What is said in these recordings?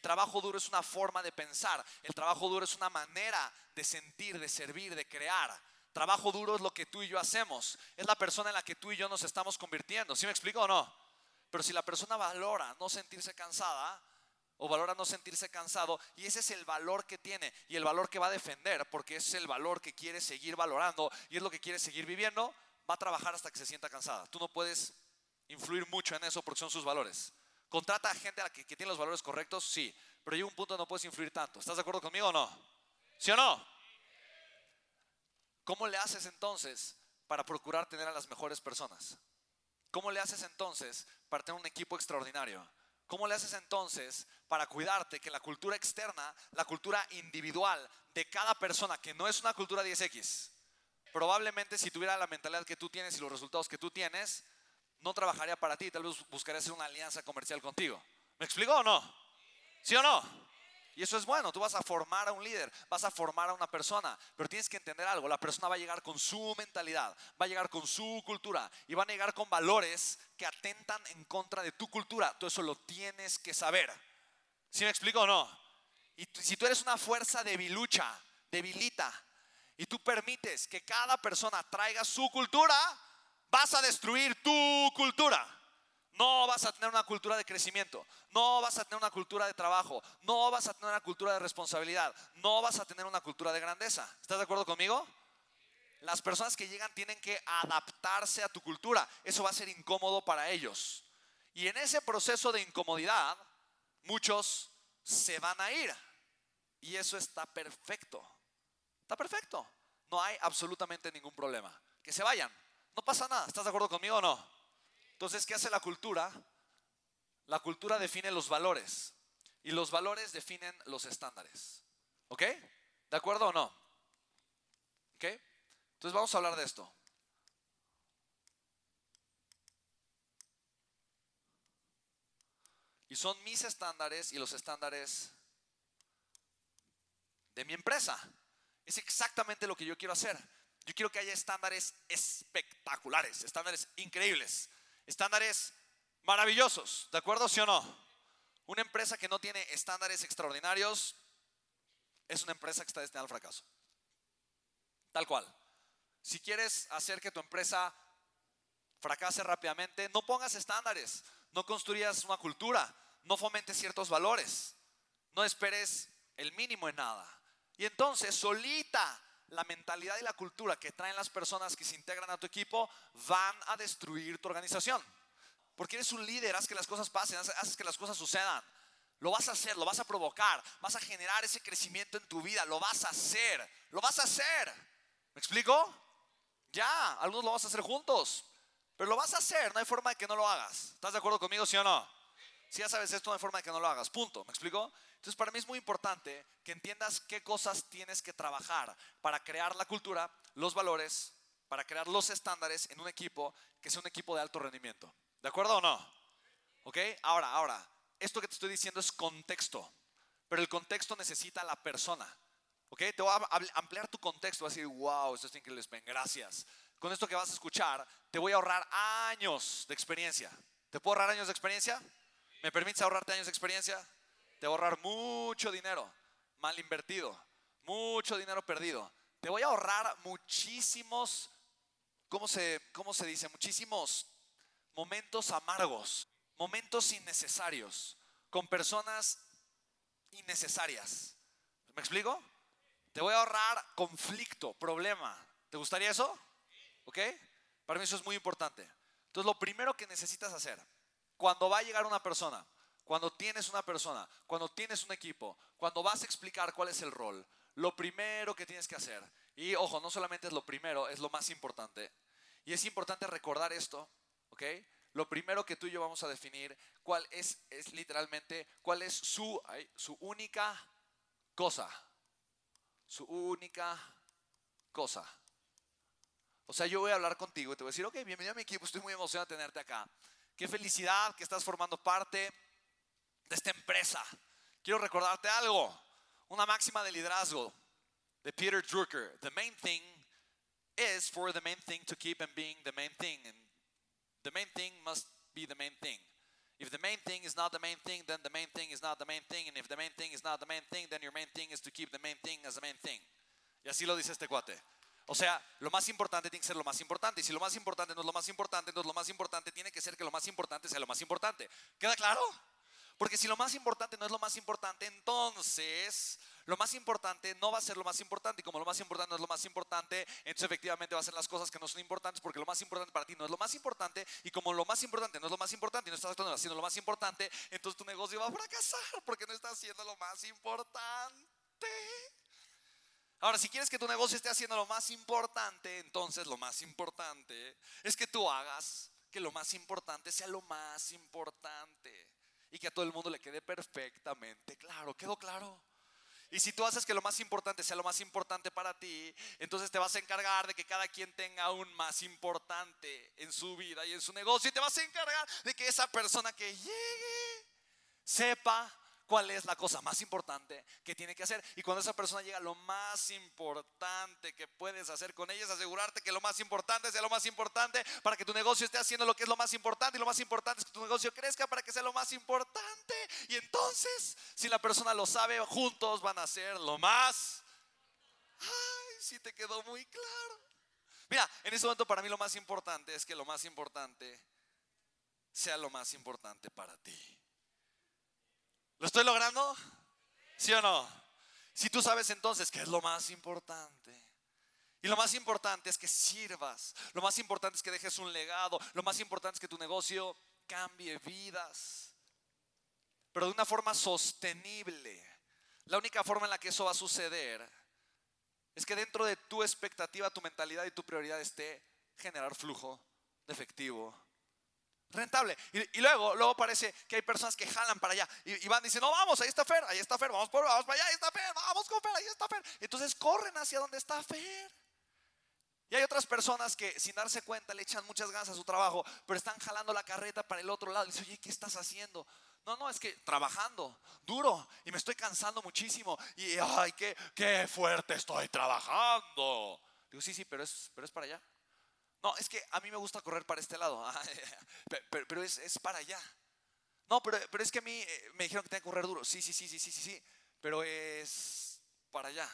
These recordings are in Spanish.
Trabajo duro es una forma de pensar. El trabajo duro es una manera de sentir, de servir, de crear. Trabajo duro es lo que tú y yo hacemos. Es la persona en la que tú y yo nos estamos convirtiendo. ¿Sí me explico o no? Pero si la persona valora no sentirse cansada o valora no sentirse cansado, y ese es el valor que tiene y el valor que va a defender, porque es el valor que quiere seguir valorando y es lo que quiere seguir viviendo, va a trabajar hasta que se sienta cansada. Tú no puedes influir mucho en eso porque son sus valores. Contrata a gente a que, que tiene los valores correctos, sí, pero llega un punto donde no puedes influir tanto. ¿Estás de acuerdo conmigo o no? ¿Sí o no? ¿Cómo le haces entonces para procurar tener a las mejores personas? ¿Cómo le haces entonces para tener un equipo extraordinario? ¿Cómo le haces entonces para cuidarte que la cultura externa, la cultura individual de cada persona, que no es una cultura 10X, probablemente si tuviera la mentalidad que tú tienes y los resultados que tú tienes, no trabajaría para ti, tal vez buscaría hacer una alianza comercial contigo. ¿Me explico o no? ¿Sí o no? Y eso es bueno, tú vas a formar a un líder, vas a formar a una persona, pero tienes que entender algo, la persona va a llegar con su mentalidad, va a llegar con su cultura y van a llegar con valores que atentan en contra de tu cultura. Tú eso lo tienes que saber. ¿Sí me explico o no? Y si tú eres una fuerza debilucha, debilita, y tú permites que cada persona traiga su cultura, vas a destruir tu cultura. No vas a tener una cultura de crecimiento, no vas a tener una cultura de trabajo, no vas a tener una cultura de responsabilidad, no vas a tener una cultura de grandeza. ¿Estás de acuerdo conmigo? Las personas que llegan tienen que adaptarse a tu cultura. Eso va a ser incómodo para ellos. Y en ese proceso de incomodidad, muchos se van a ir. Y eso está perfecto. Está perfecto. No hay absolutamente ningún problema. Que se vayan. No pasa nada. ¿Estás de acuerdo conmigo o no? Entonces, ¿qué hace la cultura? La cultura define los valores y los valores definen los estándares. ¿Ok? ¿De acuerdo o no? ¿Ok? Entonces vamos a hablar de esto. Y son mis estándares y los estándares de mi empresa. Es exactamente lo que yo quiero hacer. Yo quiero que haya estándares espectaculares, estándares increíbles estándares maravillosos, ¿de acuerdo, sí o no? Una empresa que no tiene estándares extraordinarios es una empresa que está destinada al fracaso. Tal cual. Si quieres hacer que tu empresa fracase rápidamente, no pongas estándares, no construyas una cultura, no fomentes ciertos valores, no esperes el mínimo en nada. Y entonces, solita la mentalidad y la cultura que traen las personas que se integran a tu equipo van a destruir tu organización. Porque eres un líder, haz que las cosas pasen, haces que las cosas sucedan. Lo vas a hacer, lo vas a provocar, vas a generar ese crecimiento en tu vida, lo vas a hacer, lo vas a hacer. ¿Me explico? Ya, algunos lo vas a hacer juntos, pero lo vas a hacer, no hay forma de que no lo hagas. ¿Estás de acuerdo conmigo, sí o no? Si ya sabes esto, no hay forma de que no lo hagas, punto. ¿Me explico? Entonces, para mí es muy importante que entiendas qué cosas tienes que trabajar para crear la cultura, los valores, para crear los estándares en un equipo que sea un equipo de alto rendimiento. ¿De acuerdo o no? ¿Ok? Ahora, ahora, esto que te estoy diciendo es contexto, pero el contexto necesita la persona. ¿Ok? Te voy a ampliar tu contexto, vas a decir, wow, esto es increíble, gracias. Con esto que vas a escuchar, te voy a ahorrar años de experiencia. ¿Te puedo ahorrar años de experiencia? ¿Me permites ahorrarte años de experiencia? Te voy a ahorrar mucho dinero mal invertido, mucho dinero perdido. Te voy a ahorrar muchísimos, ¿cómo se, cómo se dice? Muchísimos momentos amargos, momentos innecesarios, con personas innecesarias. ¿Me explico? Te voy a ahorrar conflicto, problema. ¿Te gustaría eso? ¿Ok? Para mí eso es muy importante. Entonces, lo primero que necesitas hacer, cuando va a llegar una persona, cuando tienes una persona, cuando tienes un equipo, cuando vas a explicar cuál es el rol, lo primero que tienes que hacer, y ojo, no solamente es lo primero, es lo más importante, y es importante recordar esto, ¿ok? Lo primero que tú y yo vamos a definir, cuál es, es literalmente, cuál es su, su única cosa, su única cosa. O sea, yo voy a hablar contigo y te voy a decir, ok, bienvenido a mi equipo, estoy muy emocionado de tenerte acá. Qué felicidad que estás formando parte de esta empresa. Quiero recordarte algo, una máxima de liderazgo de Peter Drucker. The main thing is for the main thing to keep and being the main thing. And the main thing must be the main thing. If the main thing is not the main thing, then the main thing is not the main thing. And if the main thing is not the main thing, then your main thing is to keep the main thing as the main thing. Y así lo dice este cuate. O sea, lo más importante tiene que ser lo más importante. Y si lo más importante no es lo más importante, entonces lo más importante tiene que ser que lo más importante sea lo más importante. ¿Queda claro? Porque si lo más importante no es lo más importante, entonces lo más importante no va a ser lo más importante. Y como lo más importante no es lo más importante, entonces efectivamente va a ser las cosas que no son importantes porque lo más importante para ti no es lo más importante. Y como lo más importante no es lo más importante y no estás haciendo lo más importante, entonces tu negocio va a fracasar porque no estás haciendo lo más importante. Ahora, si quieres que tu negocio esté haciendo lo más importante, entonces lo más importante es que tú hagas que lo más importante sea lo más importante y que a todo el mundo le quede perfectamente claro. ¿Quedó claro? Y si tú haces que lo más importante sea lo más importante para ti, entonces te vas a encargar de que cada quien tenga aún más importante en su vida y en su negocio. Y te vas a encargar de que esa persona que llegue sepa cuál es la cosa más importante que tiene que hacer. Y cuando esa persona llega, lo más importante que puedes hacer con ella es asegurarte que lo más importante sea lo más importante para que tu negocio esté haciendo lo que es lo más importante. Y lo más importante es que tu negocio crezca para que sea lo más importante. Y entonces, si la persona lo sabe, juntos van a ser lo más... Ay, si te quedó muy claro. Mira, en ese momento para mí lo más importante es que lo más importante sea lo más importante para ti. ¿Lo estoy logrando? ¿Sí o no? Si tú sabes entonces que es lo más importante. Y lo más importante es que sirvas. Lo más importante es que dejes un legado. Lo más importante es que tu negocio cambie vidas. Pero de una forma sostenible. La única forma en la que eso va a suceder es que dentro de tu expectativa, tu mentalidad y tu prioridad esté generar flujo de efectivo rentable. Y, luego, luego parece que hay personas que jalan para allá y, van diciendo, no, vamos, ahí está Fer, ahí está Fer, vamos, por, vamos para allá, ahí está Fer, vamos con Fer, ahí está Fer. Entonces corren hacia donde está Fer. Y hay otras personas que sin darse cuenta le echan muchas ganas a su trabajo, pero están jalando la carreta para el otro lado. Y oye, ¿qué estás haciendo? No, no, es que trabajando duro y me estoy cansando muchísimo. Y ay, qué, qué fuerte estoy trabajando. Digo, sí, sí, pero es, pero es para allá. No, es que a mí me gusta correr para este lado, pero, es, para allá. No, pero, es que a mí eh, me dijeron que tenía que correr duro. Sí, sí, sí, sí, sí, sí, sí, pero es para allá.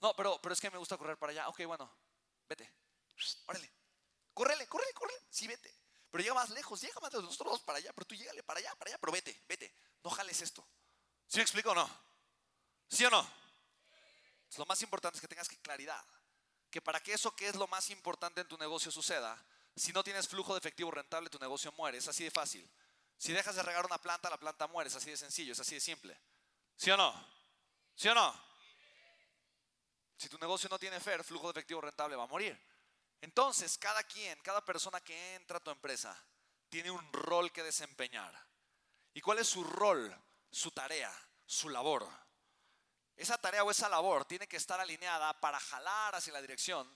No, pero, es que me gusta correr para allá. Ok, bueno, vete. Órale. Córrele, córrele, córrele. Sí, vete. Pero llega más lejos, llega más de nosotros dos para allá, pero tú llégale para allá, para allá, pero vete, vete. No jales esto. ¿Sí me explico o no? ¿Sí o no? Lo más importante es que tengas claridad que para que eso que es lo más importante en tu negocio suceda, si no tienes flujo de efectivo rentable, tu negocio muere. Es así de fácil. Si dejas de regar una planta, la planta muere. Es así de sencillo, es así de simple. ¿Sí o no? ¿Sí o no? Si tu negocio no tiene FER, flujo de efectivo rentable va a morir. Entonces, cada quien, cada persona que entra a tu empresa, tiene un rol que desempeñar. ¿Y cuál es su rol, su tarea, su labor? Esa tarea o esa labor tiene que estar alineada para jalar hacia la dirección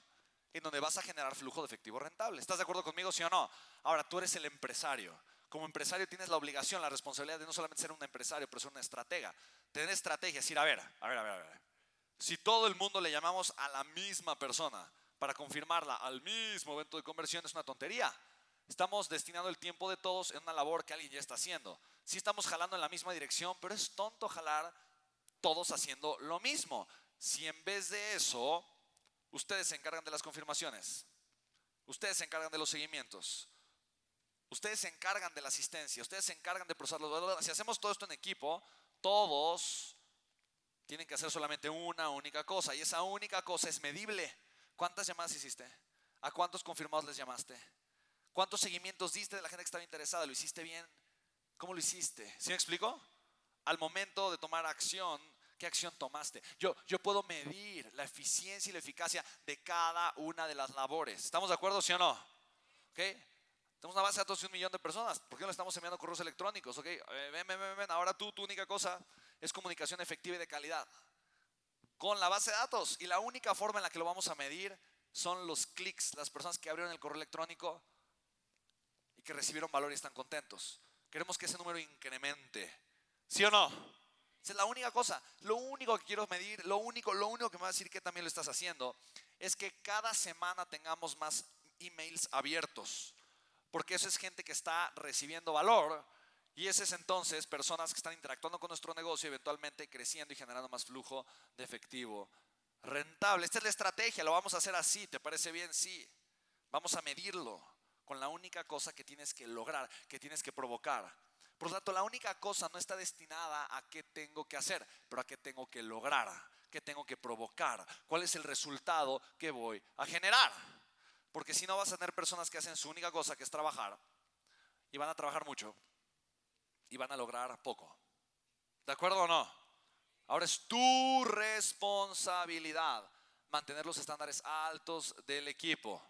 en donde vas a generar flujo de efectivo rentable. ¿Estás de acuerdo conmigo, sí o no? Ahora, tú eres el empresario. Como empresario tienes la obligación, la responsabilidad de no solamente ser un empresario, pero ser una estratega. Tener estrategia, es decir, a ver, a ver, a ver, a ver. Si todo el mundo le llamamos a la misma persona para confirmarla al mismo evento de conversión, es una tontería. Estamos destinando el tiempo de todos en una labor que alguien ya está haciendo. Sí estamos jalando en la misma dirección, pero es tonto jalar todos haciendo lo mismo. Si en vez de eso, ustedes se encargan de las confirmaciones, ustedes se encargan de los seguimientos, ustedes se encargan de la asistencia, ustedes se encargan de procesar los Si hacemos todo esto en equipo, todos tienen que hacer solamente una única cosa y esa única cosa es medible. ¿Cuántas llamadas hiciste? ¿A cuántos confirmados les llamaste? ¿Cuántos seguimientos diste de la gente que estaba interesada? ¿Lo hiciste bien? ¿Cómo lo hiciste? ¿Sí me explico? Al momento de tomar acción, ¿Qué acción tomaste? Yo, yo puedo medir la eficiencia y la eficacia de cada una de las labores. ¿Estamos de acuerdo, sí o no? ¿Ok? Tenemos una base de datos de un millón de personas. ¿Por qué no estamos enviando correos electrónicos? ¿Ok? Eh, ven, ven, ven, ven. Ahora tú, tu única cosa es comunicación efectiva y de calidad. Con la base de datos. Y la única forma en la que lo vamos a medir son los clics, las personas que abrieron el correo electrónico y que recibieron valor y están contentos. Queremos que ese número incremente. ¿Sí o no? Es la única cosa. Lo único que quiero medir, lo único, lo único que me va a decir que también lo estás haciendo, es que cada semana tengamos más emails abiertos. Porque eso es gente que está recibiendo valor Y ese es entonces personas que están interactuando con nuestro negocio, eventualmente creciendo y generando más flujo de efectivo rentable. Esta es la estrategia, lo vamos a hacer así, ¿te parece bien? Sí. Vamos a medirlo con la única cosa que tienes que lograr, que tienes que provocar. Por lo tanto, la única cosa no está destinada a qué tengo que hacer, pero a qué tengo que lograr, qué tengo que provocar, cuál es el resultado que voy a generar. Porque si no vas a tener personas que hacen su única cosa, que es trabajar, y van a trabajar mucho, y van a lograr poco. ¿De acuerdo o no? Ahora es tu responsabilidad mantener los estándares altos del equipo.